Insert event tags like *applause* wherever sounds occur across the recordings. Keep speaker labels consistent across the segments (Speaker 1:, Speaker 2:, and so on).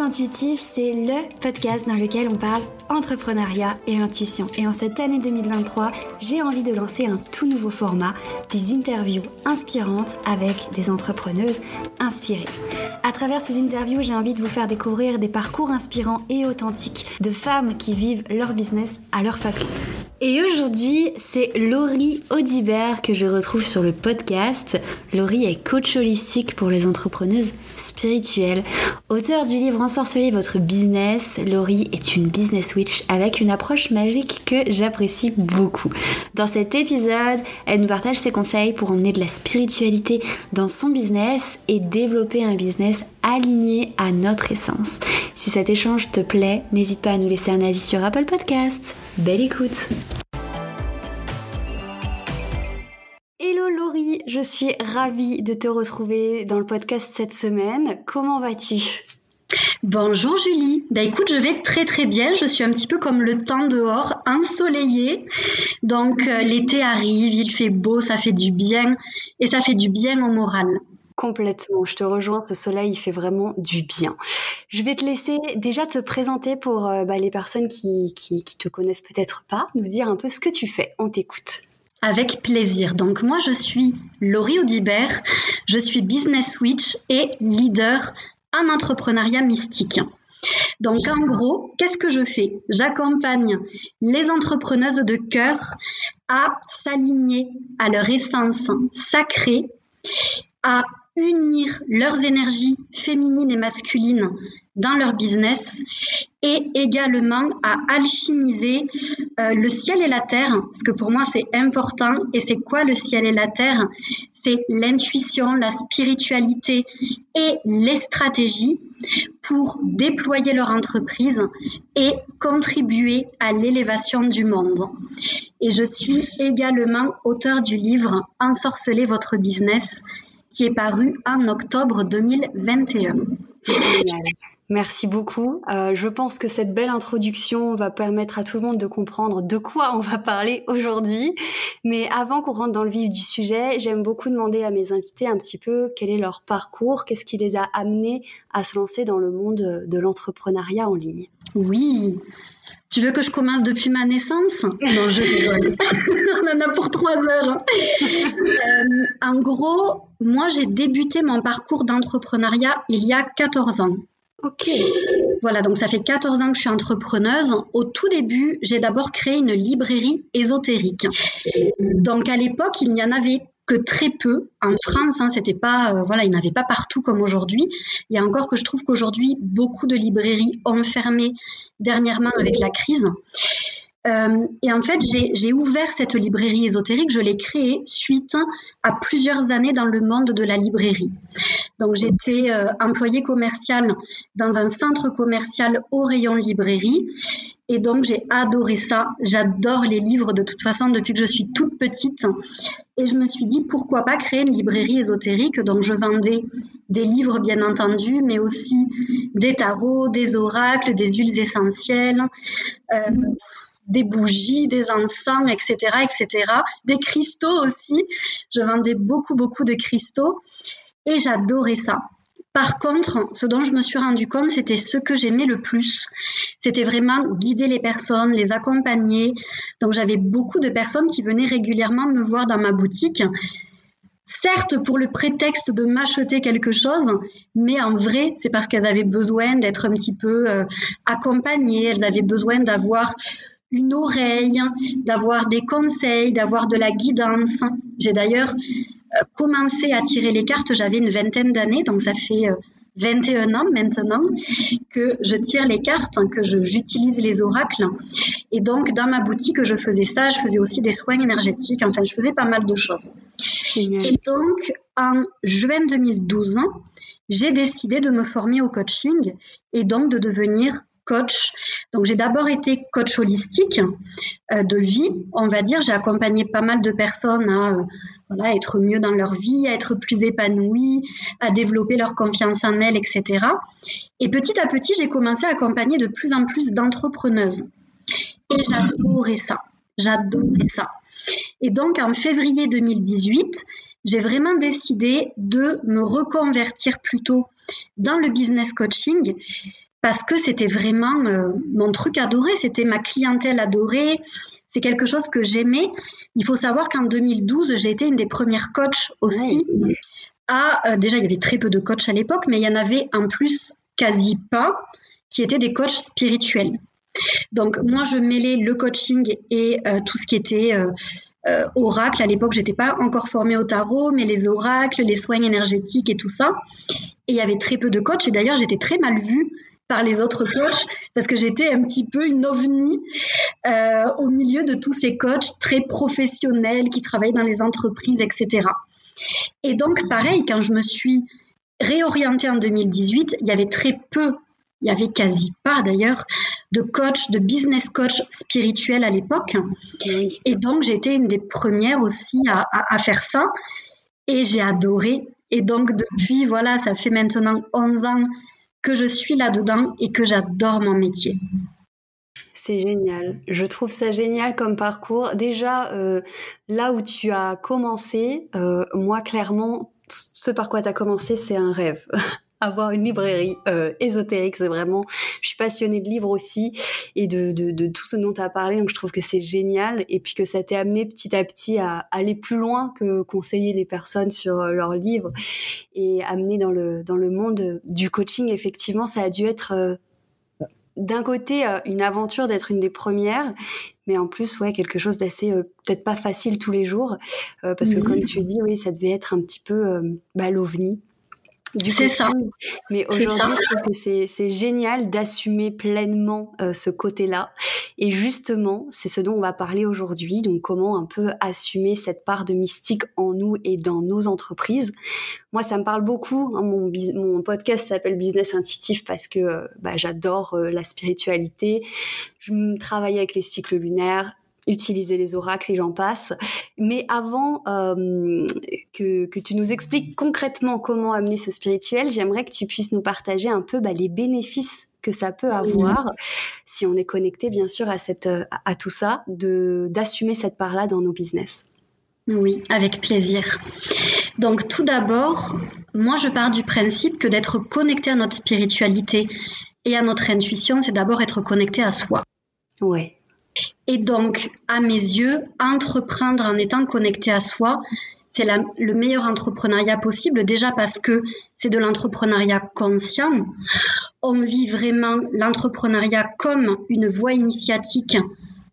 Speaker 1: Intuitif, c'est le podcast dans lequel on parle entrepreneuriat et intuition. Et en cette année 2023, j'ai envie de lancer un tout nouveau format, des interviews inspirantes avec des entrepreneuses inspirées. À travers ces interviews, j'ai envie de vous faire découvrir des parcours inspirants et authentiques de femmes qui vivent leur business à leur façon. Et aujourd'hui, c'est Laurie Audibert que je retrouve sur le podcast. Laurie est coach holistique pour les entrepreneuses spirituelles. Auteur du livre Ensorceler votre business, Laurie est une business witch avec une approche magique que j'apprécie beaucoup. Dans cet épisode, elle nous partage ses conseils pour emmener de la spiritualité dans son business et développer un business aligné à notre essence. Si cet échange te plaît, n'hésite pas à nous laisser un avis sur Apple Podcast. Belle écoute Je suis ravie de te retrouver dans le podcast cette semaine. Comment vas-tu?
Speaker 2: Bonjour Julie. Bah écoute, je vais très très bien. Je suis un petit peu comme le temps dehors, ensoleillé. Donc euh, l'été arrive, il fait beau, ça fait du bien et ça fait du bien au moral.
Speaker 1: Complètement, je te rejoins, ce soleil il fait vraiment du bien. Je vais te laisser déjà te présenter pour euh, bah, les personnes qui, qui, qui te connaissent peut-être pas, nous dire un peu ce que tu fais. On t'écoute.
Speaker 2: Avec plaisir. Donc moi je suis Laurie Audibert, je suis business witch et leader en entrepreneuriat mystique. Donc en gros, qu'est-ce que je fais? J'accompagne les entrepreneuses de cœur à s'aligner à leur essence sacrée, à unir leurs énergies féminines et masculines dans leur business et également à alchimiser euh, le ciel et la terre, parce que pour moi c'est important. Et c'est quoi le ciel et la terre? C'est l'intuition, la spiritualité et les stratégies pour déployer leur entreprise et contribuer à l'élévation du monde. Et je suis également auteur du livre Ensorceler votre business qui est paru en octobre 2021.
Speaker 1: Merci beaucoup. Euh, je pense que cette belle introduction va permettre à tout le monde de comprendre de quoi on va parler aujourd'hui. Mais avant qu'on rentre dans le vif du sujet, j'aime beaucoup demander à mes invités un petit peu quel est leur parcours, qu'est-ce qui les a amenés à se lancer dans le monde de l'entrepreneuriat en ligne.
Speaker 2: Oui. Tu veux que je commence depuis ma naissance? Non, je rigole. *laughs* On en a pour trois heures. Euh, en gros, moi, j'ai débuté mon parcours d'entrepreneuriat il y a 14 ans.
Speaker 1: Ok.
Speaker 2: Voilà, donc ça fait 14 ans que je suis entrepreneuse. Au tout début, j'ai d'abord créé une librairie ésotérique. Donc à l'époque, il n'y en avait que très peu en France. Hein, c'était pas, euh, voilà, il n'y en avait pas partout comme aujourd'hui. Il y a encore que je trouve qu'aujourd'hui, beaucoup de librairies ont fermé dernièrement avec la crise. Euh, et en fait, j'ai ouvert cette librairie ésotérique, je l'ai créée suite à plusieurs années dans le monde de la librairie. Donc j'étais euh, employée commerciale dans un centre commercial au rayon librairie. Et donc j'ai adoré ça. J'adore les livres de toute façon depuis que je suis toute petite. Et je me suis dit pourquoi pas créer une librairie ésotérique? Donc je vendais des livres bien entendu, mais aussi des tarots, des oracles, des huiles essentielles. Euh, des bougies, des encens, etc., etc. Des cristaux aussi. Je vendais beaucoup, beaucoup de cristaux et j'adorais ça. Par contre, ce dont je me suis rendu compte, c'était ce que j'aimais le plus. C'était vraiment guider les personnes, les accompagner. Donc j'avais beaucoup de personnes qui venaient régulièrement me voir dans ma boutique. Certes, pour le prétexte de m'acheter quelque chose, mais en vrai, c'est parce qu'elles avaient besoin d'être un petit peu euh, accompagnées, elles avaient besoin d'avoir une oreille, d'avoir des conseils, d'avoir de la guidance. J'ai d'ailleurs euh, commencé à tirer les cartes, j'avais une vingtaine d'années, donc ça fait 21 euh, ans maintenant que je tire les cartes, que j'utilise les oracles. Et donc, dans ma boutique, je faisais ça. Je faisais aussi des soins énergétiques. Enfin, je faisais pas mal de choses. Et donc, en juin 2012, j'ai décidé de me former au coaching et donc de devenir coach. Donc j'ai d'abord été coach holistique euh, de vie, on va dire. J'ai accompagné pas mal de personnes à euh, être mieux dans leur vie, à être plus épanouies, à développer leur confiance en elles, etc. Et petit à petit, j'ai commencé à accompagner de plus en plus d'entrepreneuses. Et j'adorais ça. J'adorais ça. Et donc en février 2018, j'ai vraiment décidé de me reconvertir plutôt dans le business coaching parce que c'était vraiment euh, mon truc adoré, c'était ma clientèle adorée, c'est quelque chose que j'aimais. Il faut savoir qu'en 2012, j'ai été une des premières coachs aussi. À, euh, déjà, il y avait très peu de coachs à l'époque, mais il y en avait en plus quasi pas qui étaient des coachs spirituels. Donc moi, je mêlais le coaching et euh, tout ce qui était oracle. À l'époque, j'étais pas encore formée au tarot, mais les oracles, les soins énergétiques et tout ça. Et il y avait très peu de coachs. Et d'ailleurs, j'étais très mal vue par les autres coachs parce que j'étais un petit peu une ovni euh, au milieu de tous ces coachs très professionnels qui travaillent dans les entreprises, etc. Et donc, pareil, quand je me suis réorientée en 2018, il y avait très peu, il y avait quasi pas d'ailleurs, de coach, de business coach spirituel à l'époque. Et donc, j'étais une des premières aussi à, à faire ça. Et j'ai adoré. Et donc, depuis, voilà, ça fait maintenant 11 ans que je suis là-dedans et que j'adore mon métier.
Speaker 1: C'est génial. Je trouve ça génial comme parcours. Déjà, euh, là où tu as commencé, euh, moi, clairement, ce par quoi tu as commencé, c'est un rêve. *laughs* avoir une librairie euh, ésotérique, c'est vraiment. Je suis passionnée de livres aussi et de, de, de tout ce dont tu as parlé, donc je trouve que c'est génial et puis que ça t'est amené petit à petit à aller plus loin que conseiller les personnes sur euh, leurs livres et amener dans le dans le monde du coaching. Effectivement, ça a dû être euh, d'un côté une aventure d'être une des premières, mais en plus ouais quelque chose d'assez peut-être pas facile tous les jours parce que comme tu dis oui ça devait être un petit peu bah, l'ovni
Speaker 2: c'est ça.
Speaker 1: Mais aujourd'hui, je trouve que c'est génial d'assumer pleinement euh, ce côté-là. Et justement, c'est ce dont on va parler aujourd'hui. Donc, comment un peu assumer cette part de mystique en nous et dans nos entreprises. Moi, ça me parle beaucoup. Hein, mon, mon podcast s'appelle Business Intuitif parce que euh, bah, j'adore euh, la spiritualité. Je travaille avec les cycles lunaires, utiliser les oracles et j'en passe. Mais avant euh, que, que, tu nous expliques concrètement comment amener ce spirituel, j'aimerais que tu puisses nous partager un peu bah, les bénéfices que ça peut avoir si on est connecté bien sûr à cette à, tout ça, d'assumer cette part-là dans nos business.
Speaker 2: Oui, avec plaisir. Donc tout d'abord, moi je pars du principe que d'être connecté à notre spiritualité et à notre intuition, c'est d'abord être connecté à soi.
Speaker 1: Ouais.
Speaker 2: Et donc, à mes yeux, entreprendre en étant connecté à soi, c'est le meilleur entrepreneuriat possible, déjà parce que c'est de l'entrepreneuriat conscient. On vit vraiment l'entrepreneuriat comme une voie initiatique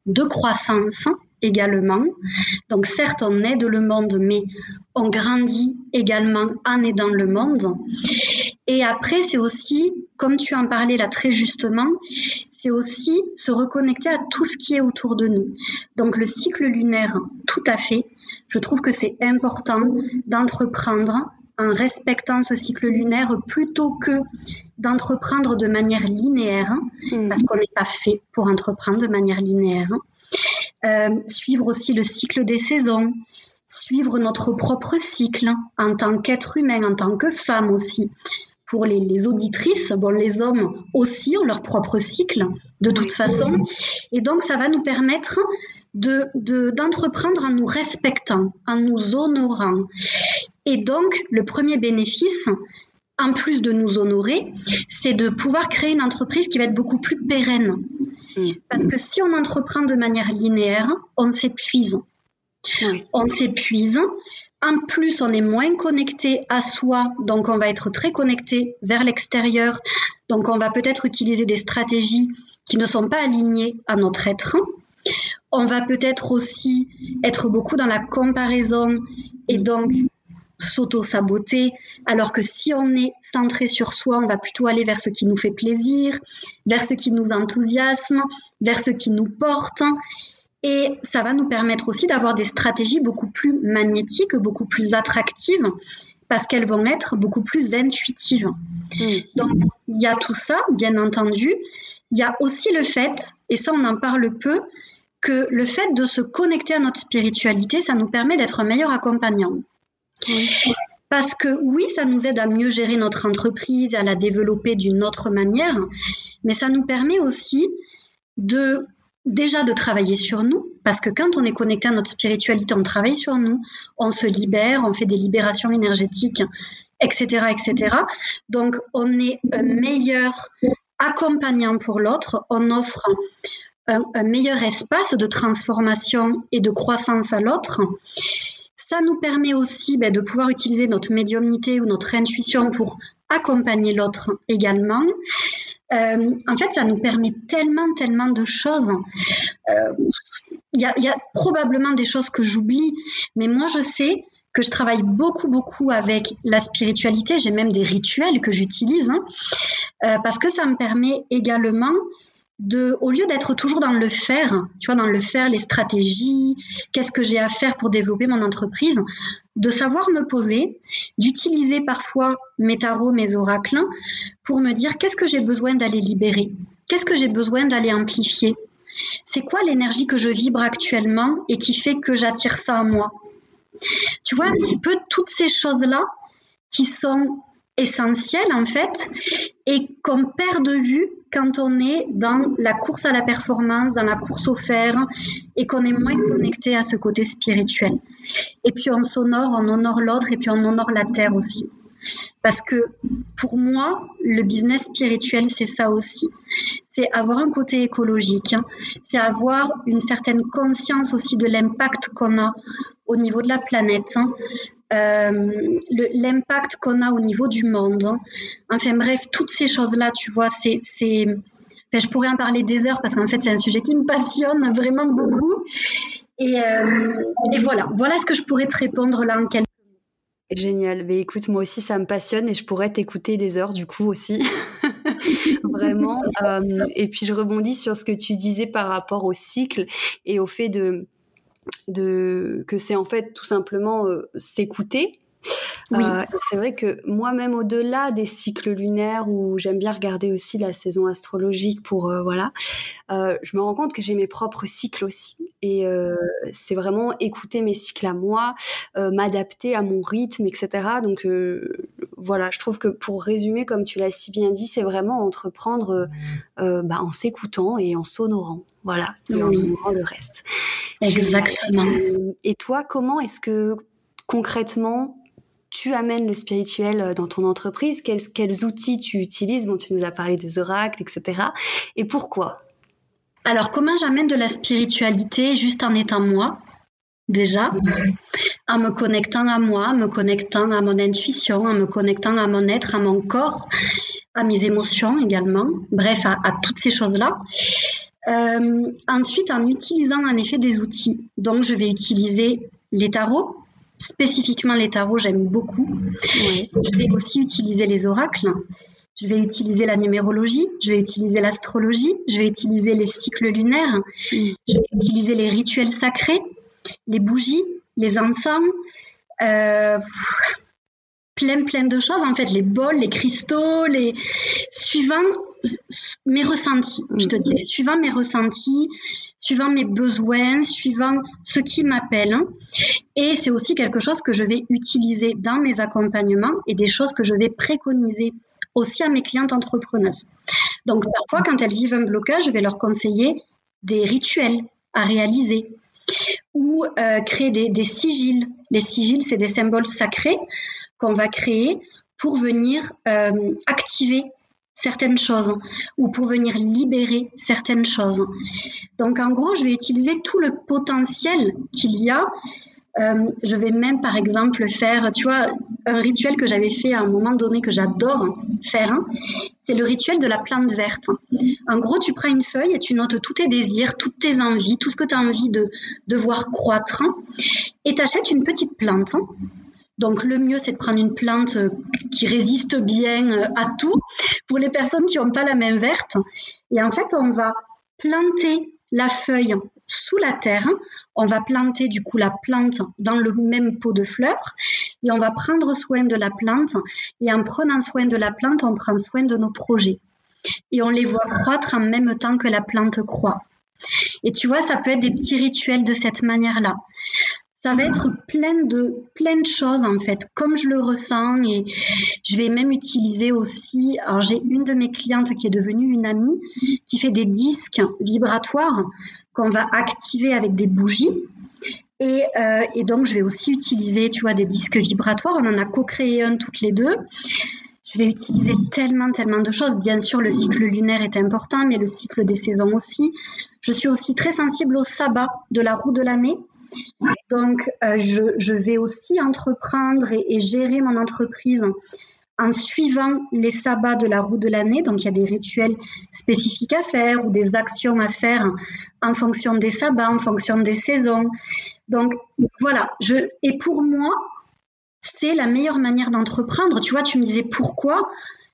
Speaker 2: de croissance également. Donc certes, on aide le monde, mais on grandit également en aidant le monde. Et après, c'est aussi, comme tu en parlais là très justement, c'est aussi se reconnecter à tout ce qui est autour de nous. Donc le cycle lunaire, tout à fait. Je trouve que c'est important d'entreprendre en respectant ce cycle lunaire plutôt que d'entreprendre de manière linéaire, mmh. parce qu'on n'est pas fait pour entreprendre de manière linéaire. Euh, suivre aussi le cycle des saisons, suivre notre propre cycle en tant qu'être humain, en tant que femme aussi pour les, auditrices, bon, les hommes aussi ont leur propre cycle de toute façon. Et donc, ça va nous permettre d'entreprendre de, en nous respectant, en nous honorant. Et donc, le premier bénéfice, en plus de nous honorer, c'est de pouvoir créer une entreprise qui va être beaucoup plus pérenne. Parce que si on entreprend de manière linéaire, on s'épuise. On s'épuise en plus, on est moins connecté à soi, donc on va être très connecté vers l'extérieur. Donc on va peut-être utiliser des stratégies qui ne sont pas alignées à notre être. On va peut-être aussi être beaucoup dans la comparaison et donc s'auto-saboter, alors que si on est centré sur soi, on va plutôt aller vers ce qui nous fait plaisir, vers ce qui nous enthousiasme, vers ce qui nous porte. Et ça va nous permettre aussi d'avoir des stratégies beaucoup plus magnétiques, beaucoup plus attractives, parce qu'elles vont être beaucoup plus intuitives. Hmm. Donc, il y a tout ça, bien entendu. Il y a aussi le fait, et ça on en parle peu, que le fait de se connecter à notre spiritualité, ça nous permet d'être un meilleur accompagnant. Parce que oui, ça nous aide à mieux gérer notre entreprise, à la développer d'une autre manière, mais ça nous permet aussi de déjà de travailler sur nous, parce que quand on est connecté à notre spiritualité, on travaille sur nous, on se libère, on fait des libérations énergétiques, etc., etc. Donc, on est un meilleur accompagnant pour l'autre, on offre un, meilleur espace de transformation et de croissance à l'autre. Ça nous permet aussi ben, de pouvoir utiliser notre médiumnité ou notre intuition pour accompagner l'autre également. Euh, en fait, ça nous permet tellement, tellement de choses. Euh, il y, a probablement des choses que j'oublie, mais moi, je sais que je travaille beaucoup, beaucoup avec la spiritualité. J'ai même des rituels que j'utilise, hein, euh, parce que ça me permet également au lieu d'être toujours dans le faire, tu vois, dans le faire, les stratégies, qu'est-ce que j'ai à faire pour développer mon entreprise, de savoir me poser, d'utiliser parfois mes tarots, mes oracles, pour me dire qu'est-ce que j'ai besoin d'aller libérer, qu'est-ce que j'ai besoin d'aller amplifier, c'est quoi l'énergie que je vibre actuellement et qui fait que j'attire ça à moi? Tu vois un petit peu toutes ces choses-là qui sont essentielles en fait et qu'on perd de vue quand on est dans la course à la performance, dans la course au fer, et qu'on est moins connecté à ce côté spirituel. Et puis on s'honore, on honore l'autre, et puis on honore la terre aussi. Parce que pour moi, le business spirituel, c'est ça aussi. C'est avoir un côté écologique, hein. c'est avoir une certaine conscience aussi de l'impact qu'on a au niveau de la planète, hein. L'impact qu'on a au niveau du monde. Hein. Enfin bref, toutes ces choses-là, tu vois, c'est... je pourrais en parler des heures parce qu'en fait, c'est un sujet qui me passionne vraiment beaucoup. Et, euh, et, voilà, voilà ce que je pourrais te répondre là en quelques
Speaker 1: Génial. Mais écoute, moi aussi, ça me passionne et je pourrais t'écouter des heures du coup aussi. *laughs* Vraiment. Euh, et puis, je rebondis sur ce que tu disais par rapport au cycle et au fait de, de que c'est en fait tout simplement euh, s'écouter oui. Euh, c'est vrai que moi-même, au-delà des cycles lunaires, où j'aime bien regarder aussi la saison astrologique pour euh, voilà, je me rends compte que j'ai mes propres cycles aussi, et c'est vraiment écouter mes cycles à moi, m'adapter à mon rythme, etc. Donc voilà, je trouve que pour résumer, comme tu l'as si bien dit, c'est vraiment entreprendre bah, en s'écoutant et en s'honorant. Voilà, et honorant le reste.
Speaker 2: Exactement.
Speaker 1: Et toi, comment est-ce que concrètement tu amènes le spirituel euh, dans ton entreprise? Quels, quels outils tu utilises? Bon, tu nous as parlé des oracles, etc. Et pourquoi?
Speaker 2: Alors, comment j'amène de la spiritualité juste en étant moi déjà, en me connectant à moi, en me connectant à mon intuition, en me connectant à mon être, à mon corps, à mes émotions également, bref, à, toutes ces choses-là. Euh, ensuite, en utilisant en effet des outils. Donc, je vais utiliser les tarots, spécifiquement les tarots, j'aime beaucoup. Je vais aussi utiliser les oracles. Je vais utiliser la numérologie, je vais utiliser l'astrologie, je vais utiliser les cycles lunaires, mm. je vais utiliser les rituels sacrés, les bougies, les encens, euh, plein plein de choses en fait, les bols, les cristaux, les suivant mes ressentis, je te mm. dirais, suivant mes ressentis, suivant mes besoins, suivant ce qui m'appelle. Et c'est aussi quelque chose que je vais utiliser dans mes accompagnements et des choses que je vais préconiser aussi à mes clientes entrepreneuses. Donc parfois, quand elles vivent un blocage, je vais leur conseiller des rituels à réaliser ou euh, créer des, des sigils. Les sigils, c'est des symboles sacrés qu'on va créer pour venir euh, activer certaines choses ou pour venir libérer certaines choses. Donc en gros, je vais utiliser tout le potentiel qu'il y a. Euh, je vais même par exemple faire, tu vois, un rituel que j'avais fait à un moment donné que j'adore faire, hein, c'est le rituel de la plante verte. En gros, tu prends une feuille et tu notes tous tes désirs, toutes tes envies, tout ce que tu as envie de, de voir croître et tu achètes une petite plante donc le mieux, c'est de prendre une plante euh, qui résiste bien euh, à tout pour les personnes qui n'ont pas la main verte. Et en fait, on va planter la feuille sous la terre. On va planter du coup la plante dans le même pot de fleurs et on va prendre soin de la plante. Et en prenant soin de la plante, on prend soin de nos projets. Et on les voit croître en même temps que la plante croît. Et tu vois, ça peut être des petits rituels de cette manière-là ça va être plein de, plein choses en fait, comme je le ressens et je vais même utiliser aussi, alors j'ai une de mes clientes qui est devenue une amie qui fait des disques vibratoires qu'on va activer avec des bougies et, euh, et, donc je vais aussi utiliser, tu vois, des disques vibratoires, on en a co-créé un toutes les deux. je vais utiliser tellement, tellement de choses. Bien sûr, le cycle lunaire est important, mais le cycle des saisons aussi. Je suis aussi très sensible au sabbat de la roue de l'année. Donc, euh, je, vais aussi entreprendre et, et, gérer mon entreprise en suivant les sabbats de la roue de l'année. Donc, il y a des rituels spécifiques à faire ou des actions à faire en fonction des sabbats, en fonction des saisons. Donc, voilà. Je, et pour moi, c'est la meilleure manière d'entreprendre. Tu vois, tu me disais pourquoi?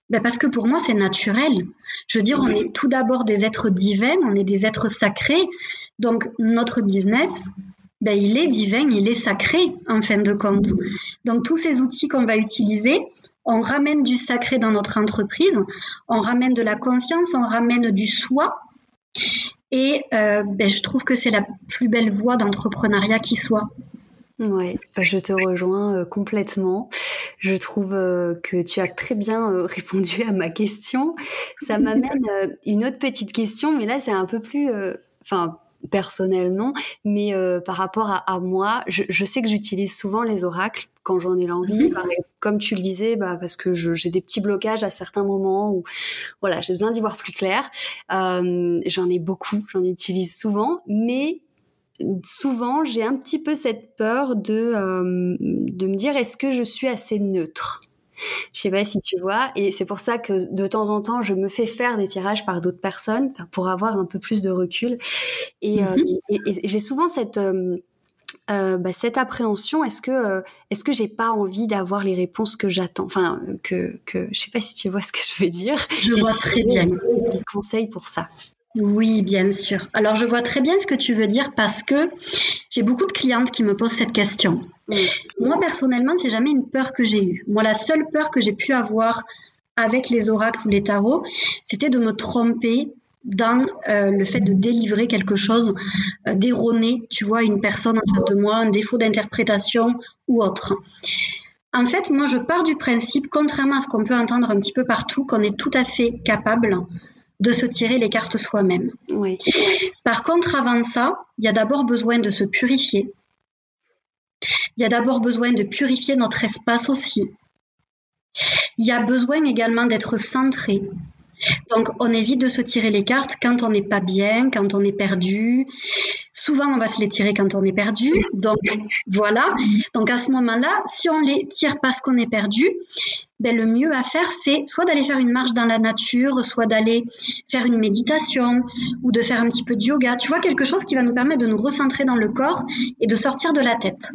Speaker 2: Ben Parce que pour moi, c'est naturel. Je veux dire, on est tout d'abord des êtres divins, on est des êtres sacrés. Donc, notre business, ben, il est divin, il est sacré en fin de compte. Donc, tous ces outils qu'on va utiliser, on ramène du sacré dans notre entreprise, on ramène de la conscience, on ramène du soi. Et euh, ben, je trouve que c'est la plus belle voie d'entrepreneuriat qui soit.
Speaker 1: Ouais, bah, je te rejoins euh, complètement. Je trouve euh, que tu as très bien *laughs* répondu à ma question. Ça m'amène une autre petite question, mais là c'est un peu plus, enfin personnel non, mais par rapport à, moi, je sais que j'utilise souvent les oracles quand j'en ai l'envie. Bah, comme tu le disais, bah, parce que j'ai des petits blocages à certains moments où voilà, j'ai besoin d'y voir plus clair. Euh, j'en ai beaucoup, j'en utilise souvent, mais souvent j'ai un petit peu cette peur de euh, de me dire est-ce que je suis assez neutre? Je sais pas si tu vois, et c'est pour ça que de temps en temps, je me fais faire des tirages par d'autres personnes pour avoir un peu plus de recul. Et, euh, mm-hmm. j'ai souvent cette euh, bah, cette appréhension, est-ce que euh, est-ce que j'ai pas envie d'avoir les réponses que j'attends? Enfin, que que je sais pas si tu vois ce que je veux dire.
Speaker 2: Je vois très bien.
Speaker 1: Des conseils pour ça?
Speaker 2: Oui, bien sûr. Alors, je vois très bien ce que tu veux dire parce que j'ai beaucoup de clientes qui me posent cette question. Moi, personnellement, c'est jamais une peur que j'ai eue. Moi, la seule peur que j'ai pu avoir avec les oracles ou les tarots, c'était de me tromper dans euh, le fait de délivrer quelque chose euh, d'erroné, tu vois, une personne en face de moi, un défaut d'interprétation ou autre. En fait, moi, je pars du principe, contrairement à ce qu'on peut entendre un petit peu partout, qu'on est tout à fait capable de se tirer les cartes soi-même.
Speaker 1: Oui.
Speaker 2: Par contre, avant ça, il y a d'abord besoin de se purifier. Il y a d'abord besoin de purifier notre espace aussi. Il y a besoin également d'être centré, donc, on évite de se tirer les cartes quand on n'est pas bien, quand on est perdu. Souvent, on va se les tirer quand on est perdu. Donc, voilà. Donc, à ce moment-là, si on les tire parce qu'on est perdu, ben, le mieux à faire, c'est soit d'aller faire une marche dans la nature, soit d'aller faire une méditation ou de faire un petit peu de yoga. Tu vois, quelque chose qui va nous permettre de nous recentrer dans le corps et de sortir de la tête.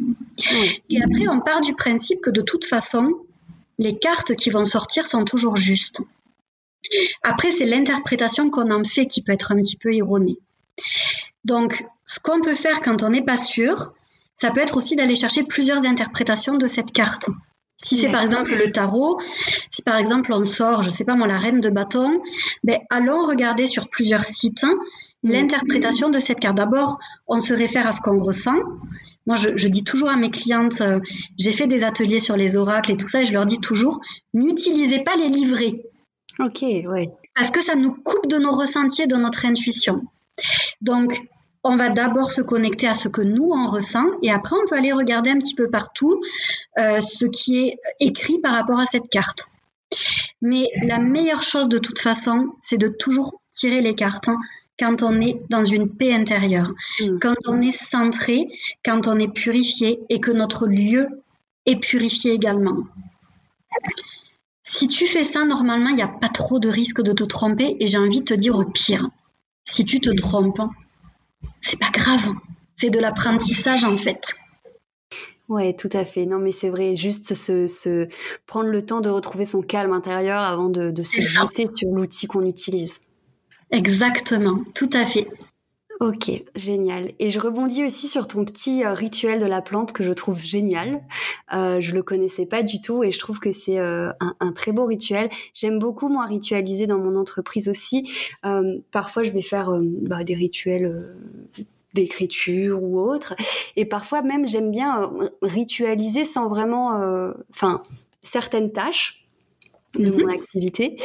Speaker 2: Et après, on part du principe que de toute façon, les cartes qui vont sortir sont toujours justes. Après, c'est l'interprétation qu'on en fait qui peut être un petit peu erronée. Donc, ce qu'on peut faire quand on n'est pas sûr, ça peut être aussi d'aller chercher plusieurs interprétations de cette carte. Si c'est par exemple le tarot, si par exemple on sort, je ne sais pas moi, la reine de bâton, ben, allons regarder sur plusieurs sites l'interprétation de cette carte. D'abord, on se réfère à ce qu'on ressent. Moi, je, je, dis toujours à mes clientes, euh, j'ai fait des ateliers sur les oracles et tout ça, et je leur dis toujours, n'utilisez pas les livrets.
Speaker 1: Ok, ouais.
Speaker 2: Parce que ça nous coupe de nos ressentis et de notre intuition. Donc, on va d'abord se connecter à ce que nous on ressent et après on peut aller regarder un petit peu partout euh, ce qui est écrit par rapport à cette carte. Mais la meilleure chose de toute façon, c'est de toujours tirer les cartes quand on est dans une paix intérieure, mm. quand on est centré, quand on est purifié et que notre lieu est purifié également. Si tu fais ça, normalement, il n'y a pas trop de risque de te tromper. Et j'ai envie de te dire au pire, si tu te trompes, c'est pas grave. C'est de l'apprentissage en fait.
Speaker 1: Ouais, tout à fait. Non, mais c'est vrai, juste se, prendre le temps de retrouver son calme intérieur avant de, de se jeter sur l'outil qu'on utilise.
Speaker 2: Exactement, tout à fait.
Speaker 1: Ok, génial. Et je rebondis aussi sur ton petit euh, rituel de la plante que je trouve génial. Euh, je le connaissais pas du tout et je trouve que c'est euh, un, très beau rituel. J'aime beaucoup moi ritualiser dans mon entreprise aussi. Euh, parfois, je vais faire bah, des rituels d'écriture ou autre. Et parfois même, j'aime bien ritualiser sans vraiment, enfin, certaines tâches de mon mhm. activité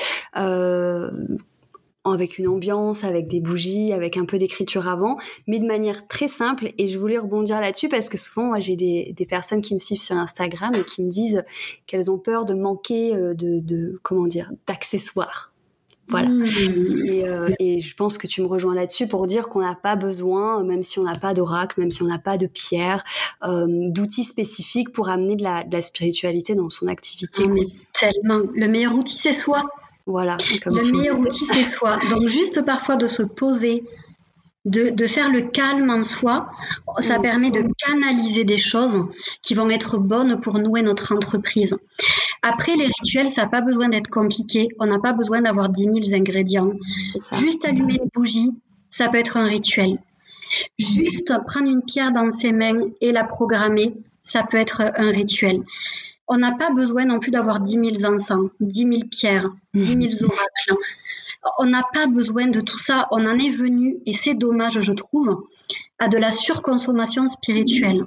Speaker 1: avec une ambiance, avec des bougies, avec un peu d'écriture avant, mais de manière très simple. Et je voulais rebondir là-dessus parce que souvent, moi, j'ai des, des, personnes qui me suivent sur Instagram et qui me disent qu'elles ont peur de manquer euh, de, de comment dire, d'accessoires. Voilà. Mmh. Et, euh, et, je pense que tu me rejoins là-dessus pour dire qu'on n'a pas besoin, même si on n'a pas d'oracle, même si on n'a pas de pierre, euh, d'outils spécifiques pour amener de la, de la, spiritualité dans son activité.
Speaker 2: Ah, mais tellement. Le meilleur outil, c'est soi.
Speaker 1: Voilà.
Speaker 2: le meilleur outil, c'est soi. Donc juste parfois de se poser, de, de, faire le calme en soi, ça mmh. permet de canaliser des choses qui vont être bonnes pour nous et notre entreprise. Après, les rituels, ça n'a pas besoin d'être compliqué. On n'a pas besoin d'avoir 10 000 ingrédients. Juste allumer une bougie, ça peut être un rituel. Juste prendre une pierre dans ses mains et la programmer, ça peut être un rituel. On n'a pas besoin non plus d'avoir 10 000 encens, 10 000 pierres, 10 000 oracles. On n'a pas besoin de tout ça. On en est venu, et c'est dommage, je trouve, à de la surconsommation spirituelle.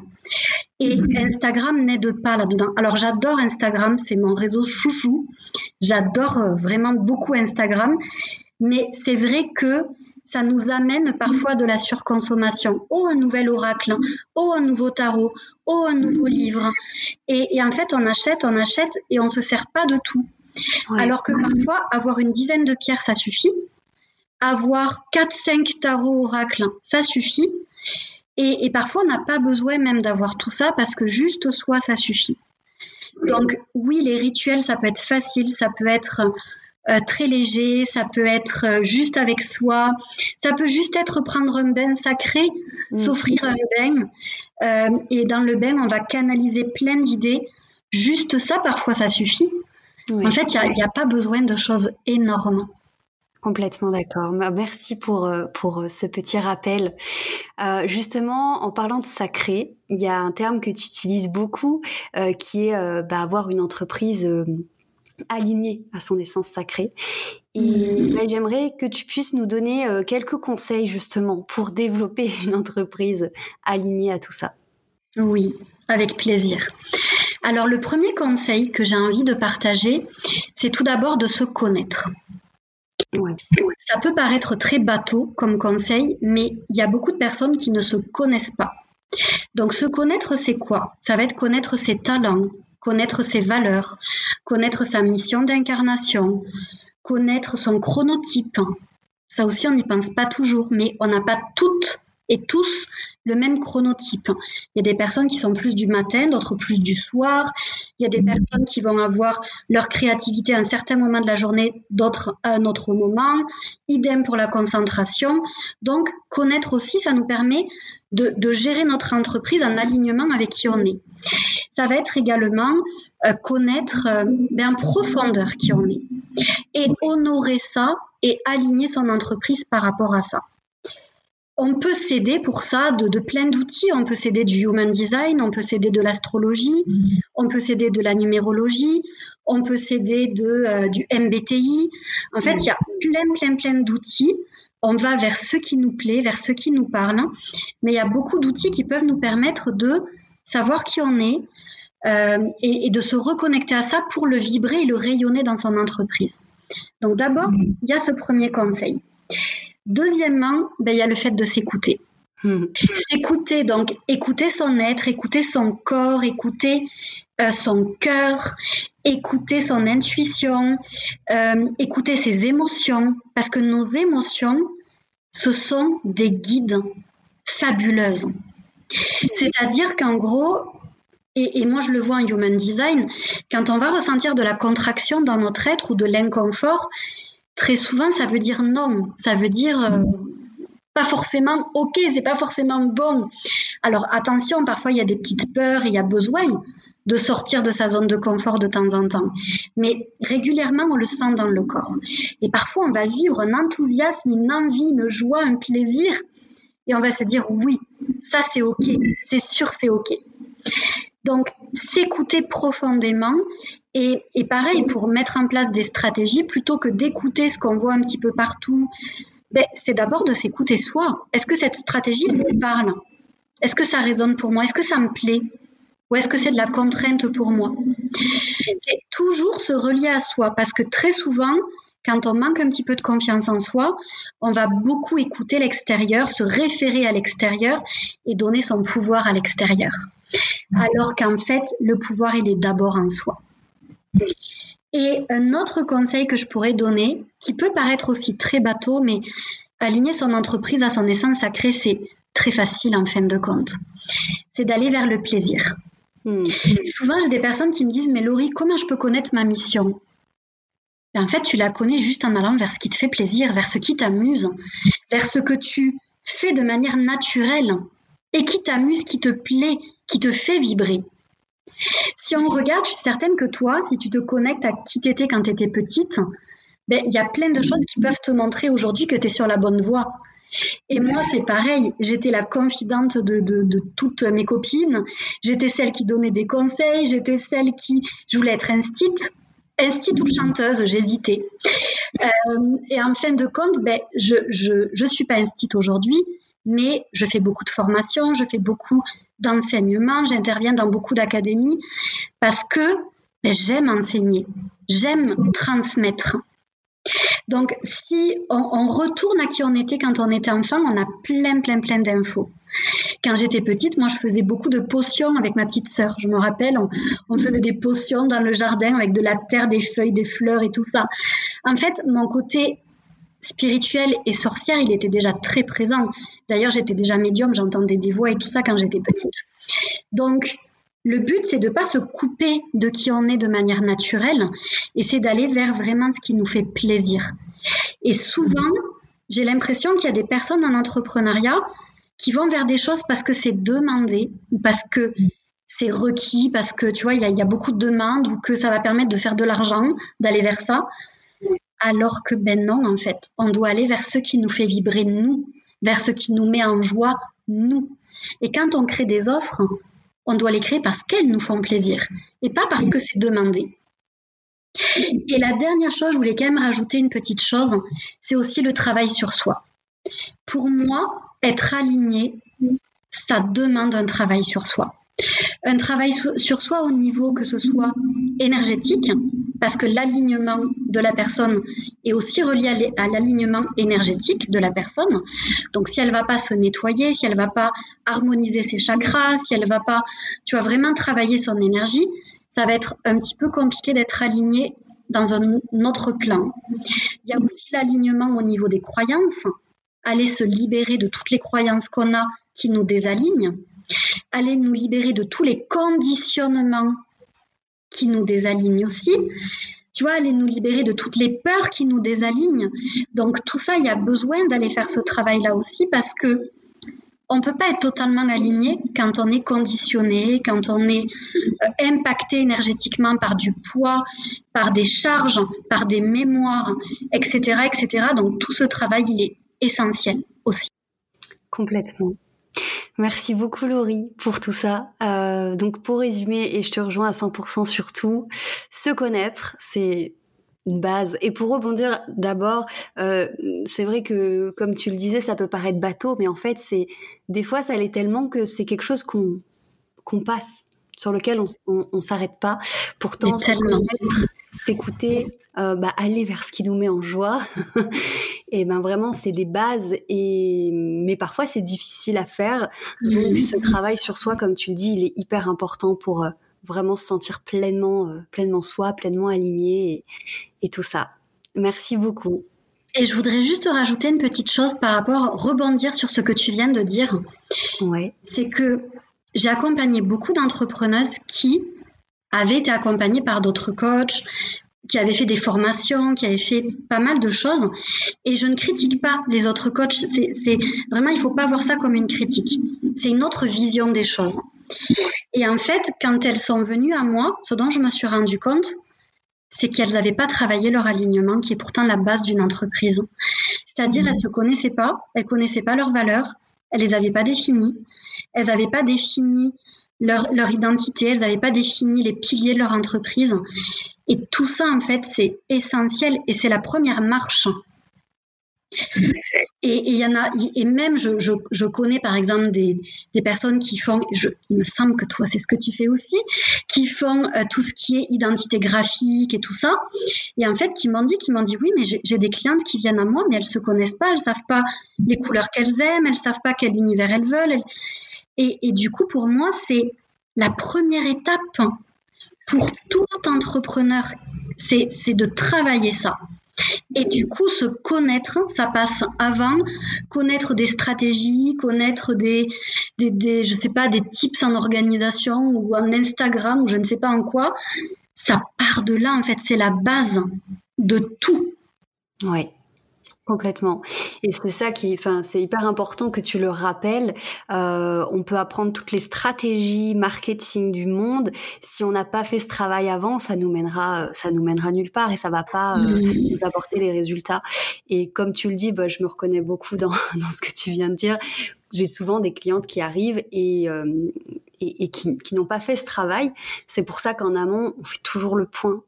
Speaker 2: Et Instagram n'aide pas là-dedans. Alors j'adore Instagram, c'est mon réseau chouchou. J'adore euh, vraiment beaucoup Instagram. Mais c'est vrai que ça nous amène parfois de la surconsommation. Oh, un nouvel oracle, oh, un nouveau tarot, oh, un nouveau livre. Et, en fait, on achète, on achète et on ne se sert pas de tout. Alors que parfois, avoir une dizaine de pierres, ça suffit. Avoir 4-5 tarots oracles, ça suffit. Et, parfois, on n'a pas besoin même d'avoir tout ça parce que juste soi, ça suffit. Donc oui, les rituels, ça peut être facile, ça peut être très léger, ça peut être euh, juste avec soi, ça peut juste être prendre un bain sacré, mm. s'offrir un bain. Euh, et dans le bain, on va canaliser plein d'idées. Juste ça, parfois, ça suffit. En fait, il n'y a, a, pas besoin de choses énormes.
Speaker 1: Complètement d'accord. Bah, merci pour euh, pour euh, ce petit rappel. Euh, justement, en parlant de sacré, il y a un terme que tu utilises beaucoup, euh, qui est euh, bah, avoir une entreprise alignée à son essence sacrée. Et mmh. bah, j'aimerais que tu puisses nous donner quelques conseils justement pour développer *laughs* une entreprise alignée à tout ça.
Speaker 2: Oui, avec plaisir. Alors le premier conseil que j'ai envie de partager, c'est tout d'abord de se connaître. Ça peut paraître très bateau comme conseil, mais il y a beaucoup de personnes qui ne se connaissent pas. Donc se connaître, c'est quoi? Ça va être connaître ses talents, connaître ses valeurs, connaître sa mission d'incarnation, connaître son chronotype. Ça aussi, on n'y pense pas toujours, mais on n'a pas toutes et tous le même chronotype. Il y a des personnes qui sont plus du matin, d'autres plus du soir. Il y a des personnes qui vont avoir leur créativité à un certain moment de la journée, d'autres à un autre moment. Idem pour la concentration. Donc, connaître aussi, ça nous permet de, gérer notre entreprise en alignement avec qui on est. Ça va être également euh, connaître euh, bien profondeur qui on est et honorer ça et aligner son entreprise par rapport à ça on peut s'aider pour ça de, plein d'outils. On peut s'aider du human design, on peut s'aider de l'astrologie, on peut s'aider de la numérologie, on peut s'aider de, euh, du MBTI. En fait, il y a plein, plein, plein d'outils. On va vers ce qui nous plaît, vers ce qui nous parle. Mais il y a beaucoup d'outils qui peuvent nous permettre de savoir qui on est euh, et, et de se reconnecter à ça pour le vibrer et le rayonner dans son entreprise. Donc d'abord, il y a ce premier conseil. Deuxièmement, ben, il y a le fait de s'écouter. Hmm. S'écouter, donc écouter son être, écouter son corps, écouter euh, son cœur, écouter son intuition, euh, écouter ses émotions, parce que nos émotions, ce sont des guides fabuleuses. C'est-à-dire qu'en gros, et, et, moi je le vois en Human Design, quand on va ressentir de la contraction dans notre être ou de l'inconfort, très souvent, ça veut dire non. Ça veut dire euh, pas forcément ok, c'est pas forcément bon. Alors attention, parfois il y a des petites peurs, il y a besoin de sortir de sa zone de confort de temps en temps. Mais régulièrement, on le sent dans le corps. Et parfois, on va vivre un enthousiasme, une envie, une joie, un plaisir. Et on va se dire oui, ça c'est ok, c'est sûr c'est ok. Donc, s'écouter profondément et, pareil, pour mettre en place des stratégies, plutôt que d'écouter ce qu'on voit un petit peu partout, ben, c'est d'abord de s'écouter soi. Est-ce que cette stratégie me parle? Est-ce que ça résonne pour moi? Est-ce que ça me plaît? Ou est-ce que c'est de la contrainte pour moi? C'est toujours se relier à soi, parce que très souvent, quand on manque un petit peu de confiance en soi, on va beaucoup écouter l'extérieur, se référer à l'extérieur et donner son pouvoir à l'extérieur. Alors qu'en fait, le pouvoir, il est d'abord en soi. Et un autre conseil que je pourrais donner, qui peut paraître aussi très bateau, mais aligner son entreprise à son essence sacrée, c'est très facile en fin de compte. C'est d'aller vers le plaisir. Hmm. Souvent, j'ai des personnes qui me disent, mais Laurie, comment je peux connaître ma mission? Ben, En fait, tu la connais juste en allant vers ce qui te fait plaisir, vers ce qui t'amuse, vers ce que tu fais de manière naturelle et qui t'amuse, qui te plaît, qui te fait vibrer. Si on regarde, je suis certaine que toi, si tu te connectes à qui tu étais quand tu étais petite, ben, il y a plein de choses qui peuvent te montrer aujourd'hui que tu es sur la bonne voie. Et moi, c'est pareil. J'étais la confidente de, de, toutes mes copines. J'étais celle qui donnait des conseils. J'étais celle qui. Je voulais être instite. Instite ou chanteuse, j'hésitais. Euh, et en fin de compte, ben, je ne je, je suis pas instite aujourd'hui, mais je fais beaucoup de formations, je fais beaucoup d'enseignement, j'interviens dans beaucoup d'académies parce que ben, j'aime enseigner, j'aime transmettre. Donc, si on, retourne à qui on était quand on était enfant, on a plein, plein, plein d'infos. Quand j'étais petite, moi, je faisais beaucoup de potions avec ma petite sœur. Je me rappelle, on, faisait des potions dans le jardin avec de la terre, des feuilles, des fleurs et tout ça. En fait, mon côté spirituel et sorcière, il était déjà très présent. D'ailleurs, j'étais déjà médium, j'entendais des voix et tout ça quand j'étais petite. Donc, le but, c'est de ne pas se couper de qui on est de manière naturelle et c'est d'aller vers vraiment ce qui nous fait plaisir. Et souvent, j'ai l'impression qu'il y a des personnes en entrepreneuriat qui vont vers des choses parce que c'est demandé ou parce que c'est requis, parce que tu vois, il y, y, a beaucoup de demandes ou que ça va permettre de faire de l'argent, d'aller vers ça. Alors que ben non, en fait, on doit aller vers ce qui nous fait vibrer nous, vers ce qui nous met en joie nous. Et quand on crée des offres, on doit les créer parce qu'elles nous font plaisir et pas parce que c'est demandé. Et la dernière chose, je voulais quand même rajouter une petite chose, c'est aussi le travail sur soi. Pour moi, être aligné, ça demande un travail sur soi. Un travail sur soi au niveau que ce soit énergétique, parce que l'alignement de la personne est aussi relié à l'alignement énergétique de la personne. Donc si elle va pas se nettoyer, si elle va pas harmoniser ses chakras, si elle va pas, tu vas vraiment travailler son énergie, ça va être un petit peu compliqué d'être aligné dans un autre plan. Il y a aussi l'alignement au niveau des croyances, aller se libérer de toutes les croyances qu'on a qui nous désalignent, aller nous libérer de tous les conditionnements qui nous désalignent aussi. Tu vois, aller nous libérer de toutes les peurs qui nous désalignent. Donc tout ça, il y a besoin d'aller faire ce travail-là aussi parce que on peut pas être totalement aligné quand on est conditionné, quand on est euh, impacté énergétiquement par du poids, par des charges, par des mémoires, etc., etc. Donc tout ce travail, il est essentiel aussi.
Speaker 1: Complètement. Merci beaucoup Laurie pour tout ça. Euh, donc pour résumer, et je te rejoins à 100% sur tout, se connaître, c'est une base. Et pour rebondir d'abord, euh, c'est vrai que comme tu le disais, ça peut paraître bateau, mais en fait c'est des fois ça l'est tellement que c'est quelque chose qu'on qu'on passe, sur lequel on, on, s'arrête pas. Pourtant, s'écouter, euh, bah, aller vers ce qui nous met en joie. *laughs* et ben vraiment, c'est des bases. Et mais parfois, c'est difficile à faire. Donc, ce travail sur soi, comme tu le dis, il est hyper important pour euh, vraiment se sentir pleinement, euh, pleinement soi, pleinement aligné et, tout ça. Merci beaucoup.
Speaker 2: Et je voudrais juste rajouter une petite chose par rapport, rebondir sur ce que tu viens de dire.
Speaker 1: Ouais.
Speaker 2: C'est que j'ai accompagné beaucoup d'entrepreneuses qui avaient été accompagnées par d'autres coachs, qui avaient fait des formations, qui avaient fait pas mal de choses. Et je ne critique pas les autres coachs. C'est vraiment, il faut pas voir ça comme une critique. C'est une autre vision des choses. Et en fait, quand elles sont venues à moi, ce dont je me suis rendu compte, c'est qu'elles n'avaient pas travaillé leur alignement, qui est pourtant la base d'une entreprise. C'est-à-dire, elles se connaissaient pas, elles connaissaient pas leurs valeurs, elles les avaient pas définies, elles n'avaient pas défini leur, identité, elles n'avaient pas défini les piliers de leur entreprise. Et tout ça, en fait, c'est essentiel et c'est la première marche Et il y en a, et même je, je, connais par exemple des, des personnes qui font, il me semble que toi c'est ce que tu fais aussi, qui font euh, tout ce qui est identité graphique et tout ça. Et en fait, qui m'ont dit, qui m'ont dit oui, mais j'ai des clientes qui viennent à moi, mais elles se connaissent pas, elles savent pas les couleurs qu'elles aiment, elles savent pas quel univers elles veulent. Et, du coup, pour moi, c'est la première étape pour tout entrepreneur, c'est de travailler ça. Et du coup, se connaître, ça passe avant connaître des stratégies, connaître des, des, des, je sais pas, des tips en organisation ou en Instagram ou je ne sais pas en quoi. Ça part de là, en fait, c'est la base de tout.
Speaker 1: Ouais. Complètement. Et c'est ça qui, enfin, c'est hyper important que tu le rappelles. Euh, on peut apprendre toutes les stratégies marketing du monde. Si on n'a pas fait ce travail avant, ça nous mènera, ça nous mènera nulle part et ça va pas euh, mmh. nous apporter les résultats. Et comme tu le dis, bah, je me reconnais beaucoup dans, *laughs* dans ce que tu viens de dire j'ai souvent des clientes qui arrivent et, euh, et, et, qui, qui n'ont pas fait ce travail. C'est pour ça qu'en amont, on fait toujours le point.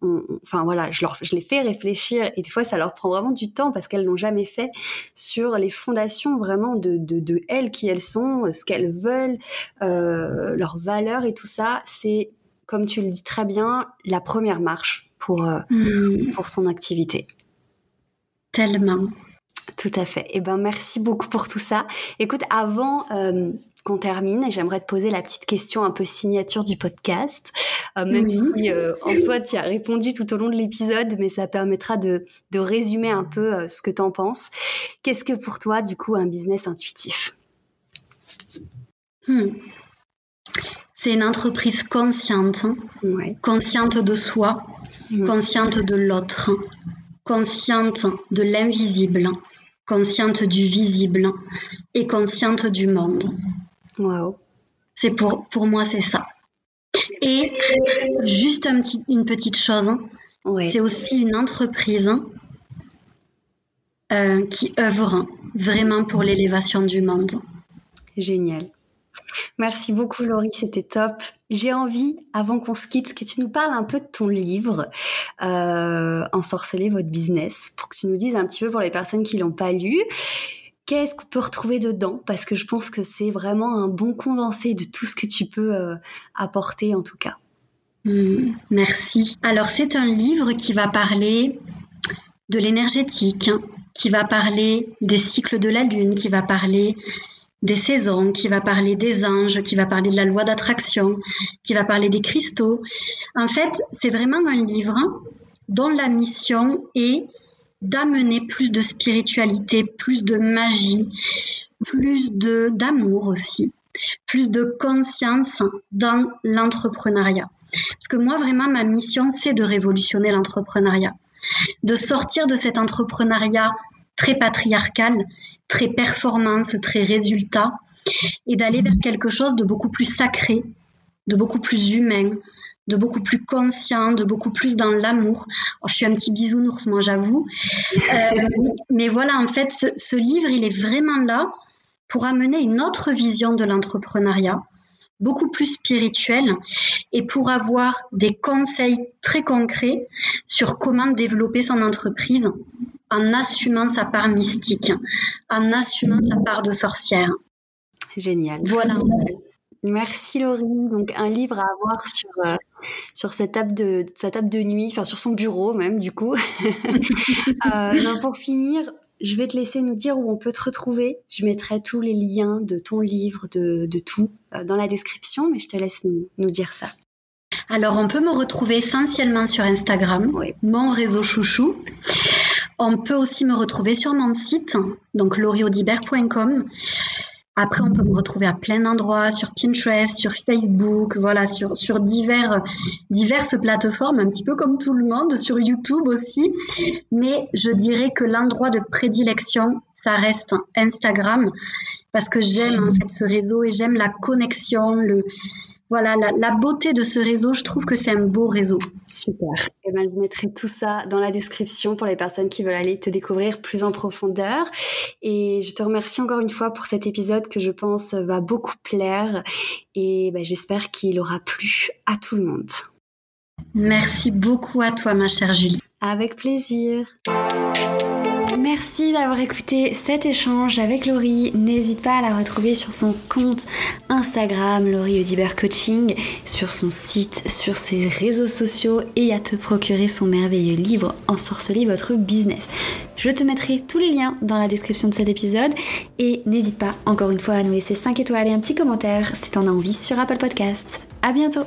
Speaker 1: enfin voilà, je, leur, je les fais réfléchir et des fois, ça leur prend vraiment du temps parce qu'elles n'ont jamais fait sur les fondations vraiment de, de, de elles, qui elles sont, ce qu'elles veulent, euh, leurs valeurs et tout ça. C'est, comme tu le dis très bien, la première marche pour, euh, mmh. pour son activité.
Speaker 2: Tellement.
Speaker 1: Tout à fait. Eh ben, merci beaucoup pour tout ça. Écoute, avant euh, qu'on termine, j'aimerais te poser la petite question un peu signature du podcast, euh, même si euh, en soi tu as répondu tout au long de l'épisode, mais ça permettra de, de résumer un peu ce que tu en penses. Qu'est-ce que pour toi, du coup, un business intuitif?
Speaker 2: Hmm. C'est une entreprise consciente, consciente de soi, consciente de l'autre, consciente de l'invisible, consciente du visible et consciente du monde. C'est pour, pour moi, c'est ça. Et juste un petit, une petite chose, hein. c'est aussi une entreprise hein, euh, qui œuvre vraiment pour l'élévation du monde.
Speaker 1: Génial. Merci beaucoup Laurie, c'était top. J'ai envie, avant qu'on se quitte, que tu nous parles un peu de ton livre, euh, Ensorceler votre business, pour que tu nous dises un petit peu pour les personnes qui l'ont pas lu, qu'est-ce qu'on peut retrouver dedans? Parce que je pense que c'est vraiment un bon condensé de tout ce que tu peux euh, apporter en tout cas.
Speaker 2: Hmm, merci. Alors c'est un livre qui va parler de l'énergétique, hein, qui va parler des cycles de la lune, qui va parler des saisons, qui va parler des anges, qui va parler de la loi d'attraction, qui va parler des cristaux. En fait, c'est vraiment un livre dont la mission est d'amener plus de spiritualité, plus de magie, plus de d'amour aussi, plus de conscience dans l'entrepreneuriat. Parce que moi, vraiment, ma mission, c'est de révolutionner l'entrepreneuriat, de sortir de cet entrepreneuriat très patriarcal, très performance, très résultat, et d'aller vers quelque chose de beaucoup plus sacré, de beaucoup plus humain, de beaucoup plus conscient, de beaucoup plus dans l'amour. Je suis un petit bisounours, moi, j'avoue. Euh, *laughs* mais voilà, en fait, ce, livre, il est vraiment là pour amener une autre vision de l'entrepreneuriat, beaucoup plus spirituelle, et pour avoir des conseils très concrets sur comment développer son entreprise en assumant sa part mystique, en assumant sa part de sorcière.
Speaker 1: Génial.
Speaker 2: Voilà.
Speaker 1: Merci Laurie. Donc un livre à avoir sur euh, sur cette table de sa table de nuit, enfin sur son bureau même du coup. *laughs* euh, pour finir, je vais te laisser nous dire où on peut te retrouver. Je mettrai tous les liens de ton livre, de, de tout euh, dans la description, mais je te laisse nous, nous dire ça.
Speaker 2: Alors on peut me retrouver essentiellement sur Instagram, mon réseau chouchou. On peut aussi me retrouver sur mon site, donc lauriaudibert.com. Après, on peut me retrouver à plein d'endroits, sur Pinterest, sur Facebook, voilà, sur, sur divers, diverses plateformes, un petit peu comme tout le monde, sur YouTube aussi. Mais je dirais que l'endroit de prédilection, ça reste Instagram, parce que j'aime en fait ce réseau et j'aime la connexion, le, voilà, la, beauté de ce réseau, je trouve que c'est un beau réseau.
Speaker 1: Super. Et eh ben, je mettrai tout ça dans la description pour les personnes qui veulent aller te découvrir plus en profondeur. Et je te remercie encore une fois pour cet épisode que je pense va beaucoup plaire. Et ben, j'espère qu'il aura plu à tout le monde.
Speaker 2: Merci beaucoup à toi, ma chère Julie.
Speaker 1: Avec plaisir. Merci d'avoir écouté cet échange avec Laurie. N'hésite pas à la retrouver sur son compte Instagram, Laurie Audibert Coaching, sur son site, sur ses réseaux sociaux et à te procurer son merveilleux livre Ensorceler votre business. Je te mettrai tous les liens dans la description de cet épisode et n'hésite pas encore une fois à nous laisser 5 étoiles et un petit commentaire si t'en as envie sur Apple Podcasts. À bientôt!